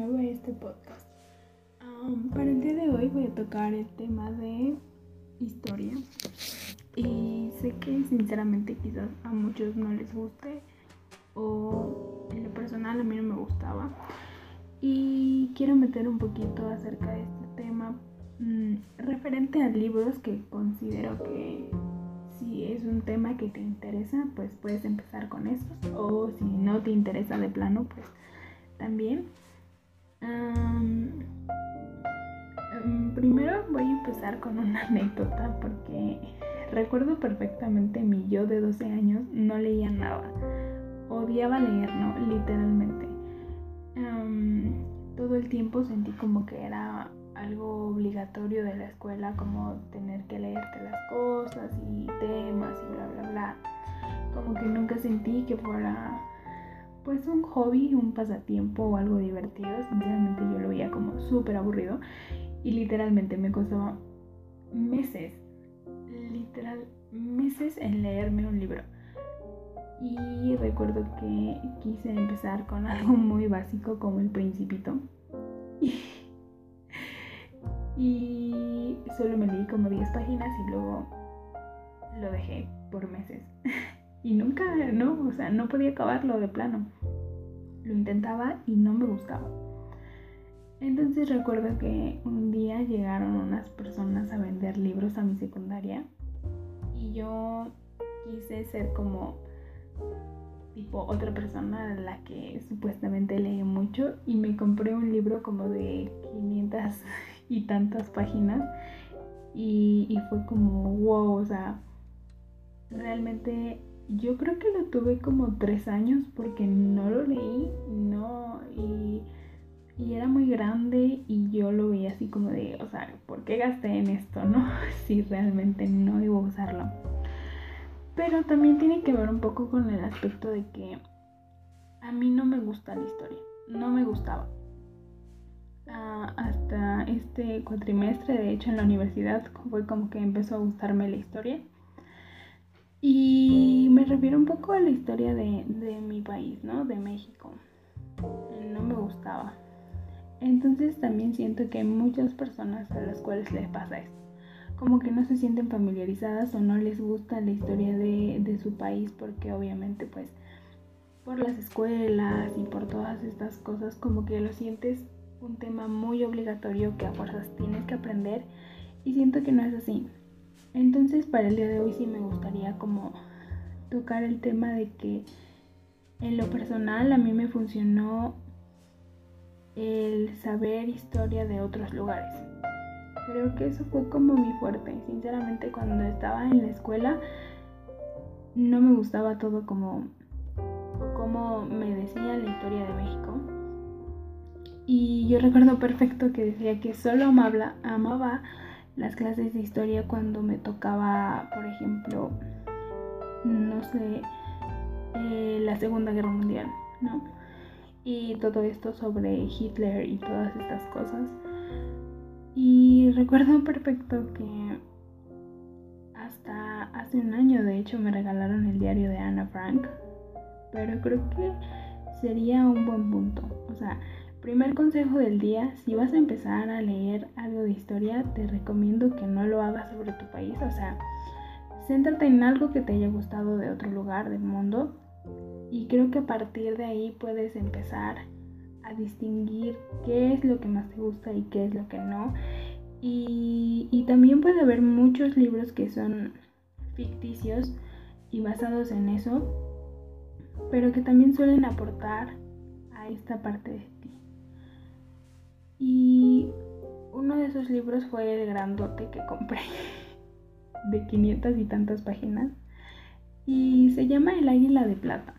nuevo a este podcast. para el día de hoy voy a tocar el tema de historia. Y sé que sinceramente quizás a muchos no les guste o en lo personal a mí no me gustaba. Y quiero meter un poquito acerca de este tema mm, referente a libros que considero que si es un tema que te interesa, pues puedes empezar con esos. O si no te interesa de plano, pues también. Primero voy a empezar con una anécdota porque recuerdo perfectamente mi yo de 12 años no leía nada. Odiaba leer, ¿no? Literalmente. todo el tiempo sentí como que era algo obligatorio de la escuela, como tener que leerte las cosas y temas y bla, bla, bla. Como que nunca sentí que fuera pues un hobby, un pasatiempo o algo divertido. Sinceramente yo lo veía como súper aburrido y literalmente me costó meses, literal meses en leerme un libro. Y recuerdo que quise empezar con algo muy básico como el principito. Y, solo me leí como 10 páginas y luego lo dejé por meses. Y nunca, no, o sea, no podía acabarlo de plano. Lo intentaba y no me gustaba. Entonces recuerdo que un día llegaron unas personas a vender libros a mi secundaria y yo quise ser como tipo otra persona a la que supuestamente leí mucho y me compré un libro como de 500 y tantas páginas y, y fue como wow, o sea, realmente yo creo que lo tuve como tres años porque no lo leí, no, y, era muy grande y yo lo veía así como de, o sea, ¿por qué gasté en esto, no? si realmente no iba a usarlo. Pero también tiene que ver un poco con el aspecto de que a mí no me gusta la historia, no me gustaba. Ah, hasta este cuatrimestre, de hecho en la universidad fue como que empezó a gustarme la historia y me refiero un poco a la historia de, mi país, ¿no? De México. No me gustaba. Entonces también siento que hay muchas personas a las cuales les pasa esto. Como que no se sienten familiarizadas o no les gusta la historia de, de su país porque obviamente pues por las escuelas y por todas estas cosas como que lo sientes un tema muy obligatorio que a fuerzas tienes que aprender y siento que no es así. Entonces para el día de hoy sí me gustaría como tocar el tema de que en lo personal a mí me funcionó el saber historia de otros lugares. Creo que eso fue como mi fuerte. Sinceramente cuando estaba en la escuela no me gustaba todo como, como me decía la historia de México. Y yo recuerdo perfecto que decía que solo amaba, amaba las clases de historia cuando me tocaba, por ejemplo, no sé, eh, la Segunda Guerra Mundial, ¿no? Y todo esto sobre Hitler y todas estas cosas. Y recuerdo perfecto que hasta hace un año, de hecho, me regalaron el diario de Anna Frank. Pero creo que sería un buen punto. O sea, Primer consejo del día, si vas a empezar a leer algo de historia, te recomiendo que no lo hagas sobre tu país, o sea, céntrate en algo que te haya gustado de otro lugar del mundo y creo que a partir de ahí puedes empezar a distinguir qué es lo que más te gusta y qué es lo que no. Y, y también puede haber muchos libros que son ficticios y basados en eso, pero que también suelen aportar a esta parte. Y uno de esos libros fue el grandote que compré, de 500 y tantas páginas, y se llama El Águila de Plata.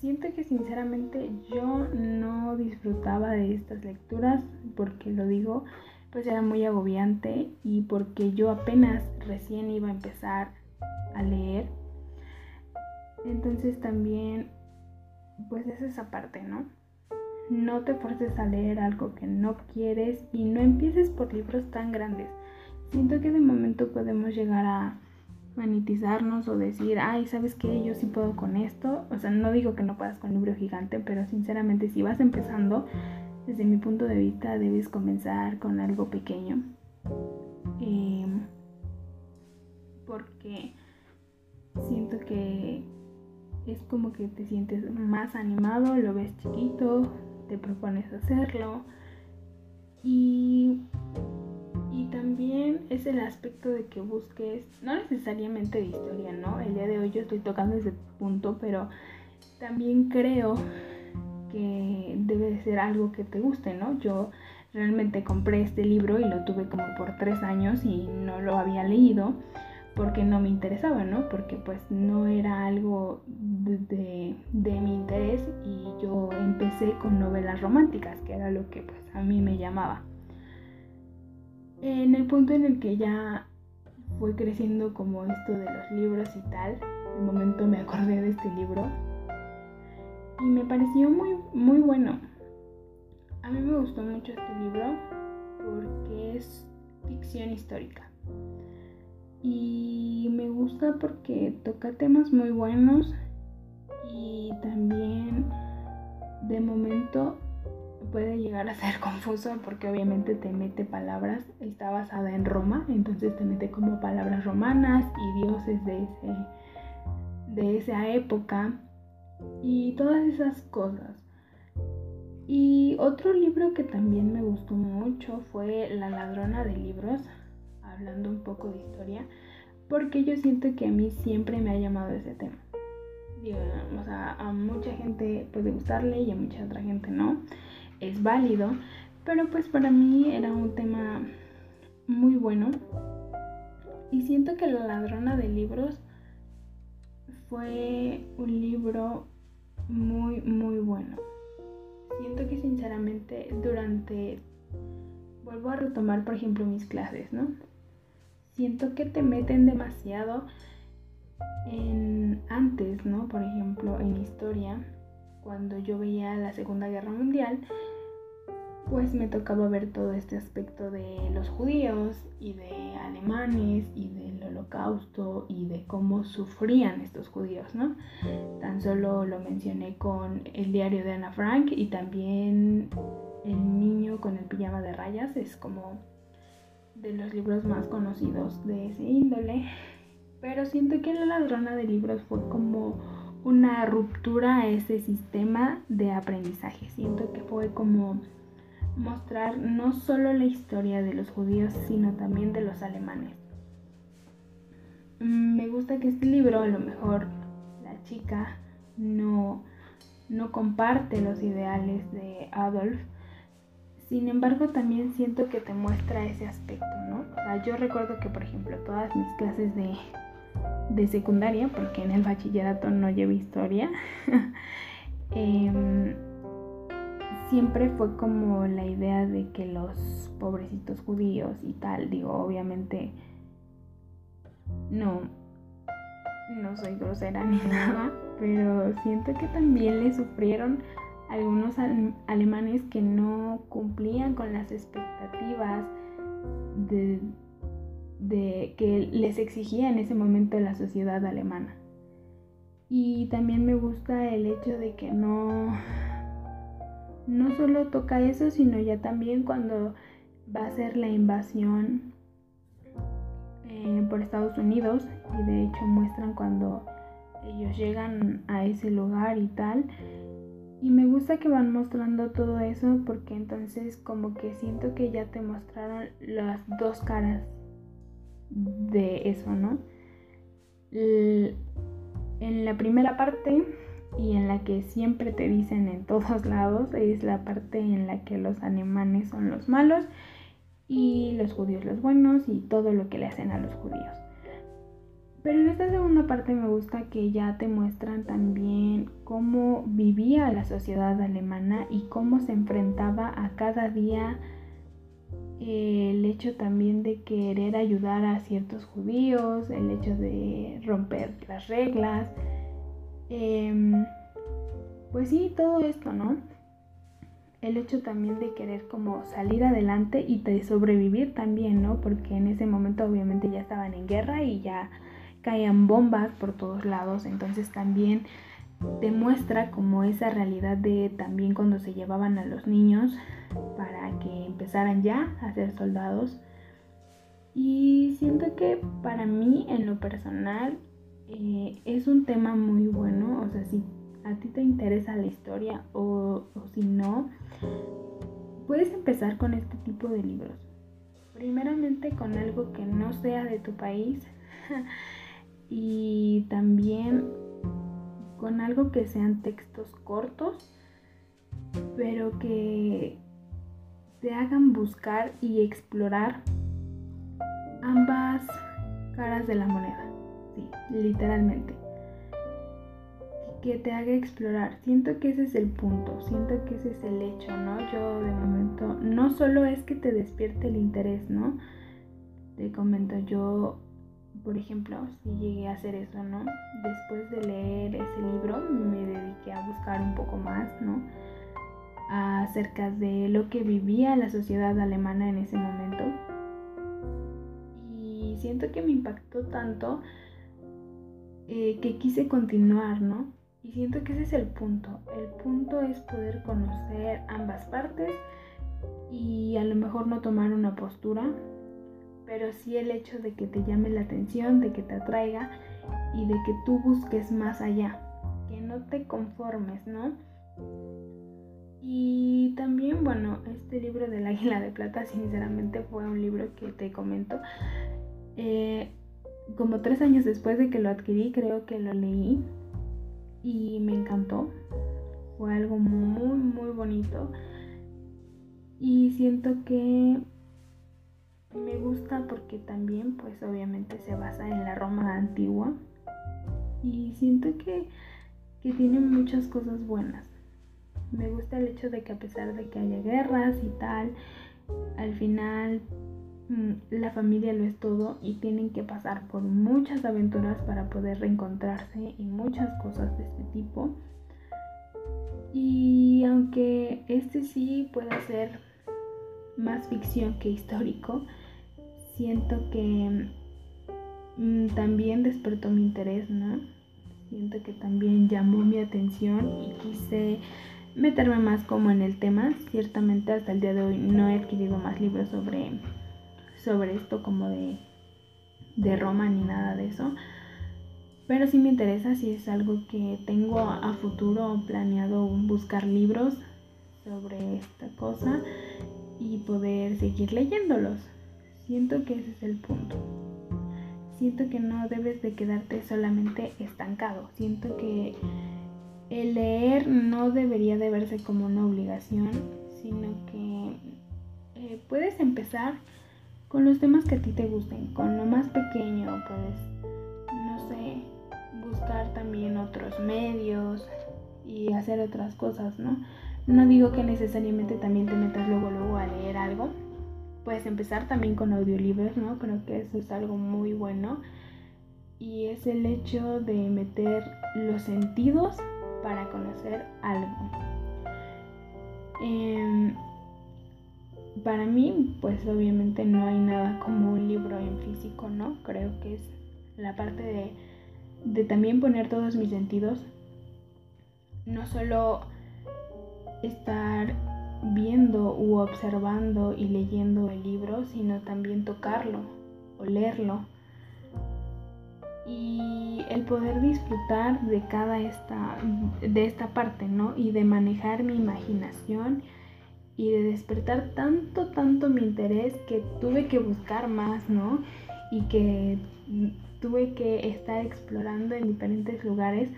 Siento que sinceramente yo no disfrutaba de estas lecturas, porque lo digo, pues era muy agobiante y porque yo apenas recién iba a empezar a leer. Entonces también, pues es esa parte, ¿no? No te forces a leer algo que no quieres y no empieces por libros tan grandes. Siento que de momento podemos llegar a manitizarnos o decir, ay, ¿sabes qué? Yo sí puedo con esto. O sea, no digo que no puedas con un libro gigante, pero sinceramente si vas empezando, desde mi punto de vista debes comenzar con algo pequeño. Em, porque siento que es como que te sientes más animado, lo ves chiquito, te propones hacerlo. Y, y también es el aspecto de que busques, no necesariamente de historia, ¿no? El día de hoy yo estoy tocando ese punto, pero también creo que debe de ser algo que te guste, ¿no? Yo realmente compré este libro y lo tuve como por tres años y no lo había leído porque no me interesaba, ¿no? Porque pues no era algo de, mi interés y yo empecé con novelas románticas, que era lo que pues a mí me llamaba. En el punto en el que ya fue creciendo como esto de los libros y tal, de momento me acordé de este libro y me pareció muy, muy bueno. A mí me gustó mucho este libro porque es ficción histórica. Y me gusta porque toca temas muy buenos y también de momento puede llegar a ser confuso porque obviamente te mete palabras, está basada en Roma, entonces te mete como palabras romanas y dioses de, ese, de esa época y todas esas cosas. Y otro libro que también me gustó mucho fue La ladrona de libros, hablando un poco de historia, porque yo siento que a mí siempre me ha llamado ese tema. o sea, a mucha gente puede gustarle y a mucha otra gente no. Es válido, pero pues para mí era un tema muy bueno. Y siento que La ladrona de libros fue un libro muy, muy bueno. Siento que sinceramente durante... Vuelvo a retomar, por ejemplo, mis clases, ¿no? Siento que te meten demasiado en antes, ¿no? Por ejemplo, en historia, cuando yo veía la Segunda Guerra Mundial, pues me tocaba ver todo este aspecto de los judíos y de alemanes y del holocausto y de cómo sufrían estos judíos, ¿no? Tan solo lo mencioné con el diario de Ana Frank y también El niño con el pijama de rayas, es como de los libros más conocidos de ese índole, pero siento que La ladrona de libros fue como una ruptura a ese sistema de aprendizaje, siento que fue como mostrar no solo la historia de los judíos, sino también de los alemanes. Mm, me gusta que este libro, a lo mejor la chica no, no comparte los ideales de Adolf, sin embargo también siento que te muestra ese aspecto, ¿no? O sea, yo recuerdo que, por ejemplo, todas mis clases de, de secundaria, porque en el bachillerato no llevo historia, eh, siempre fue como la idea de que los pobrecitos judíos y tal, digo, obviamente no, no soy grosera ni nada, pero siento que también le sufrieron algunos alemanes que no cumplían con las expectativas de, que les exigía en ese momento la sociedad alemana. Y también me gusta el hecho de que no no solo toca eso, sino ya también cuando va a ser la invasión eh, por Estados Unidos y de hecho muestran cuando ellos llegan a ese lugar y tal. Y me gusta que van mostrando todo eso porque entonces como que siento que ya te mostraron las dos caras de eso, ¿no? en la primera parte y en la que siempre te dicen en todos lados es la parte en la que los alemanes son los malos y los judíos los buenos y todo lo que le hacen a los judíos. Pero en esta segunda parte me gusta que ya te muestran también cómo vivía la sociedad alemana y cómo se enfrentaba a cada día el hecho también de querer ayudar a ciertos judíos, el hecho de romper las reglas, Em, pues sí, todo esto, ¿no? El hecho también de querer como salir adelante y de sobrevivir también, ¿no? Porque en ese momento obviamente ya estaban en guerra y ya caían bombas por todos lados, entonces también te muestra como esa realidad de también cuando se llevaban a los niños para que empezaran ya a ser soldados. Y siento que para mí en lo personal eh, es un tema muy bueno, o sea, si a ti te interesa la historia o, o si no, puedes empezar con este tipo de libros. Primeramente con algo que no sea de tu país y también con algo que sean textos cortos, pero que te hagan buscar y explorar ambas caras de la moneda, sí, literalmente. Que te haga explorar. Siento que ese es el punto, siento que ese es el hecho, ¿no? Yo de momento, no solo es que te despierte el interés, ¿no? Te comento, yo por ejemplo, si llegué a hacer eso, ¿no? Después de leer ese libro me dediqué a buscar un poco más, ¿no? acerca de lo que vivía la sociedad alemana en ese momento. Y siento que me impactó tanto eh, que quise continuar, ¿no? Y siento que ese es el punto. El punto es poder conocer ambas partes y a lo mejor no tomar una postura, pero sí el hecho de que te llame la atención, de que te atraiga y de que tú busques más allá, que no te conformes, ¿no? Y también, bueno, este libro del Águila de Plata, sinceramente fue un libro que te comento. Eh, como tres años después de que lo adquirí, creo que lo leí y me encantó. Fue algo muy, muy bonito. Y siento que me gusta porque también pues obviamente se basa en la Roma antigua y siento que, tiene muchas cosas buenas. Me gusta el hecho de que a pesar de que haya guerras y tal, al final mm, la familia lo es todo y tienen que pasar por muchas aventuras para poder reencontrarse y muchas cosas de este tipo. Y aunque este sí pueda ser más ficción que histórico, siento que mm, también despertó mi interés, ¿no? Siento que también llamó mi atención y quise meterme más como en el tema. Ciertamente hasta el día de hoy no he adquirido más libros sobre, sobre esto como de, de Roma ni nada de eso. Pero sí me interesa si es algo que tengo a futuro planeado buscar libros sobre esta cosa y poder seguir leyéndolos. Siento que ese es el punto. Siento que no debes de quedarte solamente estancado. Siento que el leer no debería de verse como una obligación, sino que eh, puedes empezar con los temas que a ti te gusten, con lo más pequeño, puedes, no sé, buscar también otros medios y hacer otras cosas, ¿no? No digo que necesariamente también te metas luego luego a leer algo. Puedes empezar también con audiolibros, ¿no? Creo que eso es algo muy bueno. Y es el hecho de meter los sentidos para conocer algo. Em, para mí, pues obviamente no hay nada como un libro en físico, ¿no? Creo que es la parte de, de también poner todos mis sentidos. No solo estar viendo u observando y leyendo el libro, sino también tocarlo, olerlo y el poder disfrutar de cada esta de esta parte, ¿no? Y de manejar mi imaginación y de despertar tanto tanto mi interés que tuve que buscar más, ¿no? Y que tuve que estar explorando en diferentes lugares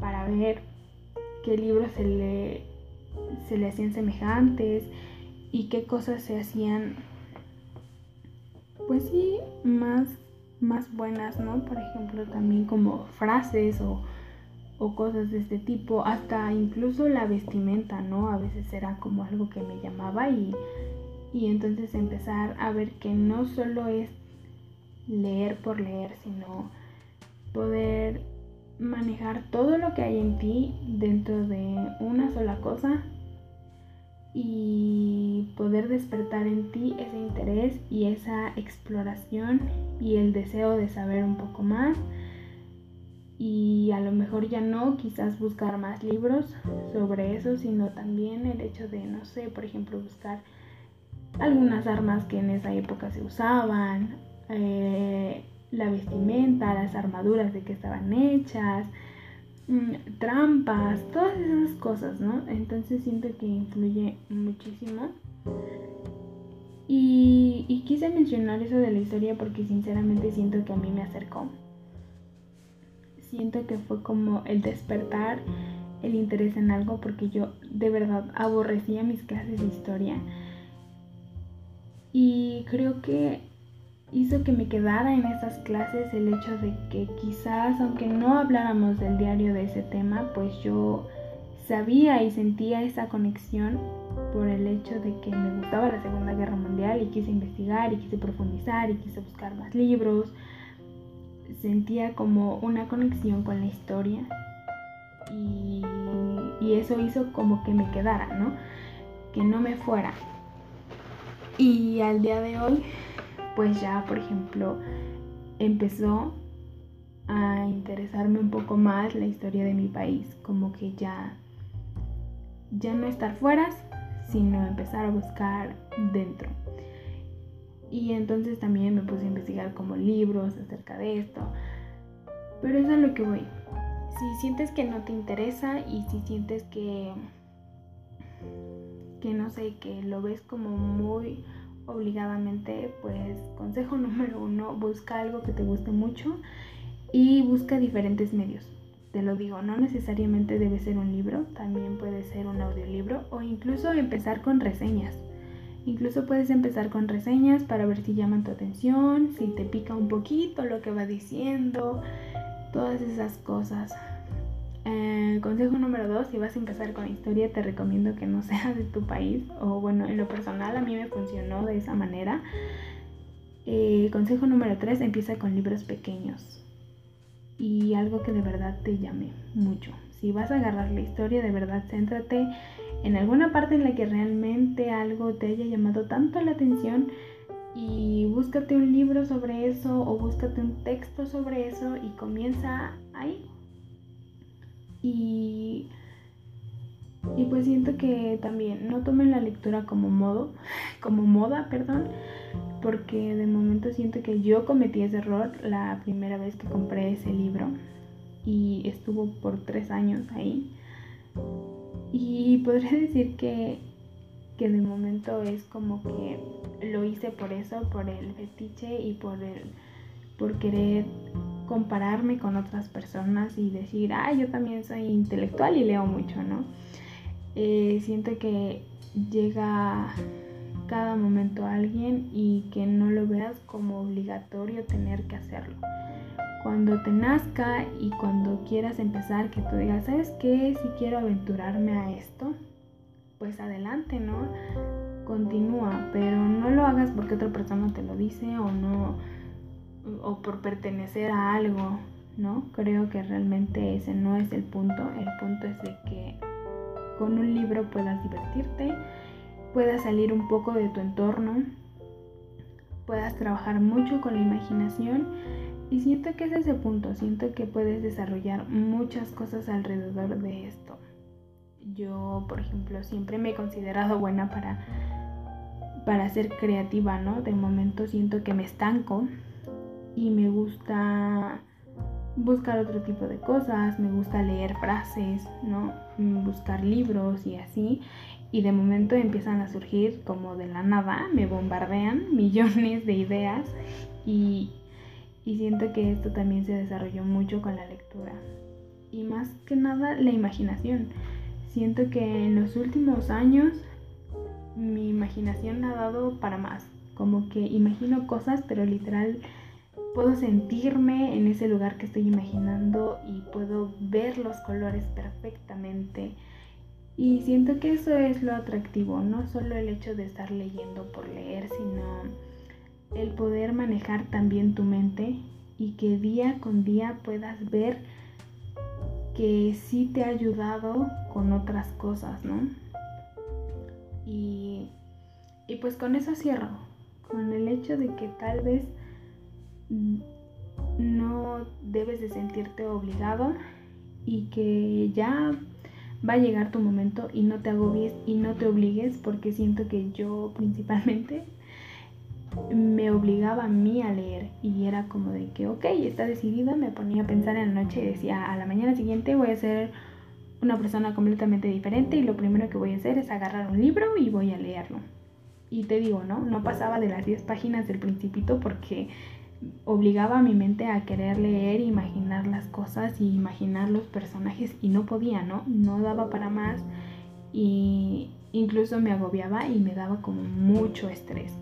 para ver qué libros se le se le hacían semejantes y qué cosas se hacían, pues sí, más, más buenas, ¿no? Por ejemplo, también como frases o, o cosas de este tipo, hasta incluso la vestimenta, ¿no? A veces era como algo que me llamaba y, y entonces empezar a ver que no solo es leer por leer, sino poder manejar todo lo que hay en ti dentro de una sola cosa y poder despertar en ti ese interés y esa exploración y el deseo de saber un poco más. Y a lo mejor ya no quizás buscar más libros sobre eso, sino también el hecho de, no sé, por ejemplo, buscar algunas armas que en esa época se usaban, eh, la vestimenta, las armaduras de que estaban hechas, mm, trampas, todas esas cosas, ¿no? Entonces siento que influye muchísimo. Y, y, quise mencionar eso de la historia porque sinceramente siento que a mí me acercó. Siento que fue como el despertar el interés en algo porque yo de verdad aborrecía mis clases de historia. Y creo que hizo que me quedara en esas clases el hecho de que quizás, aunque no habláramos del diario de ese tema, pues yo sabía y sentía esa conexión por el hecho de que me gustaba la Segunda Guerra Mundial y quise investigar y quise profundizar y quise buscar más libros. Sentía como una conexión con la historia y, y eso hizo como que me quedara, ¿no? Que no me fuera. Y al día de hoy pues ya, por ejemplo, empezó a interesarme un poco más la historia de mi país, como que ya ya no estar fuera, sino empezar a buscar dentro. Y entonces también me puse a investigar como libros acerca de esto. Pero eso es lo que voy. Si sientes que no te interesa y si sientes que que no sé, que lo ves como muy obligadamente, pues consejo número uno, busca algo que te guste mucho y busca diferentes medios. Te lo digo, no necesariamente debe ser un libro, también puede ser un audiolibro o incluso empezar con reseñas. Incluso puedes empezar con reseñas para ver si llaman tu atención, si te pica un poquito lo que va diciendo, todas esas cosas. Eh, consejo número dos, si vas a empezar con historia, te recomiendo que no sea de tu país. O bueno, en lo personal a mí me funcionó de esa manera. Eh, consejo número tres, empieza con libros pequeños. Y algo que de verdad te llame mucho. Si vas a agarrar la historia, de verdad céntrate en alguna parte en la que realmente algo te haya llamado tanto la atención y búscate un libro sobre eso o búscate un texto sobre eso y comienza ahí y, y pues siento que también no tomen la lectura como modo, como moda, perdón, porque de momento siento que yo cometí ese error la primera vez que compré ese libro y estuvo por tres años ahí. Y podría decir que, que de momento es como que lo hice por eso, por el fetiche y por el por querer compararme con otras personas y decir, ah, yo también soy intelectual y leo mucho, ¿no? Eh, siento que llega cada momento alguien y que no lo veas como obligatorio tener que hacerlo. Cuando te nazca y cuando quieras empezar, que tú digas, ¿sabes qué? Si quiero aventurarme a esto, pues adelante, ¿no? Continúa, pero no lo hagas porque otra persona te lo dice o no o por pertenecer a algo, ¿no? Creo que realmente ese no es el punto. El punto es de que con un libro puedas divertirte, puedas salir un poco de tu entorno, puedas trabajar mucho con la imaginación y siento que es ese punto, siento que puedes desarrollar muchas cosas alrededor de esto. Yo, por ejemplo, siempre me he considerado buena para para ser creativa, ¿no? De momento siento que me estanco y me gusta buscar otro tipo de cosas, me gusta leer frases, ¿no? Buscar libros y así. Y de momento empiezan a surgir como de la nada, me bombardean millones de ideas y, y siento que esto también se desarrolló mucho con la lectura. Y más que nada la imaginación. Siento que en los últimos años mi imaginación ha dado para más. Como que imagino cosas, pero literal puedo sentirme en ese lugar que estoy imaginando y puedo ver los colores perfectamente. Y siento que eso es lo atractivo, no solo el hecho de estar leyendo por leer, sino el poder manejar también tu mente y que día con día puedas ver que sí te ha ayudado con otras cosas, ¿no? Y, y pues con eso cierro, con el hecho de que tal vez no debes de sentirte obligado y que ya va a llegar tu momento y no te agobies y no te obligues porque siento que yo principalmente me obligaba a mí a leer y era como de que, ok, está decidida, me ponía a pensar en la noche y decía, a la mañana siguiente voy a ser una persona completamente diferente y lo primero que voy a hacer es agarrar un libro y voy a leerlo. Y te digo, ¿no? No pasaba de las 10 páginas del principito porque obligaba a mi mente a querer leer, imaginar las cosas y imaginar los personajes y no podía, ¿no? No daba para más y incluso me agobiaba y me daba como mucho estrés.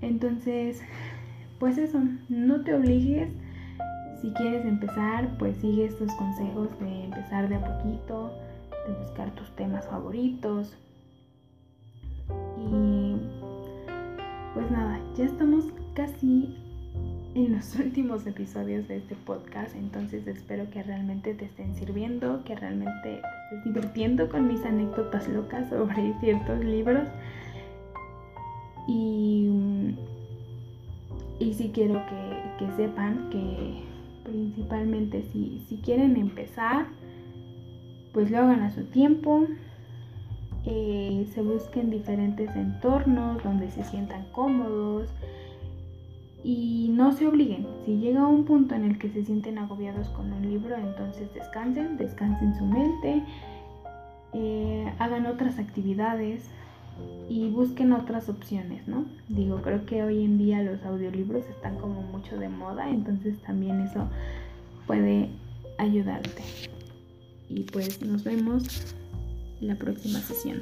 Entonces, pues eso, no te obligues. Si quieres empezar, pues sigue estos consejos de empezar de a poquito, de buscar tus temas favoritos. Y pues nada, ya estamos casi en los últimos episodios de este podcast, entonces espero que realmente te estén sirviendo, que realmente te estés divirtiendo con mis anécdotas locas sobre ciertos libros. Y, y sí quiero que, que sepan que principalmente si, si, quieren empezar, pues lo hagan a su tiempo, eh, se busquen diferentes entornos donde se sientan cómodos, y no se obliguen. Si llega un punto en el que se sienten agobiados con un libro, entonces descansen, descansen su mente, eh, hagan otras actividades y busquen otras opciones, ¿no? Digo, creo que hoy en día los audiolibros están como mucho de moda, entonces también eso puede ayudarte. Y pues nos vemos la próxima sesión.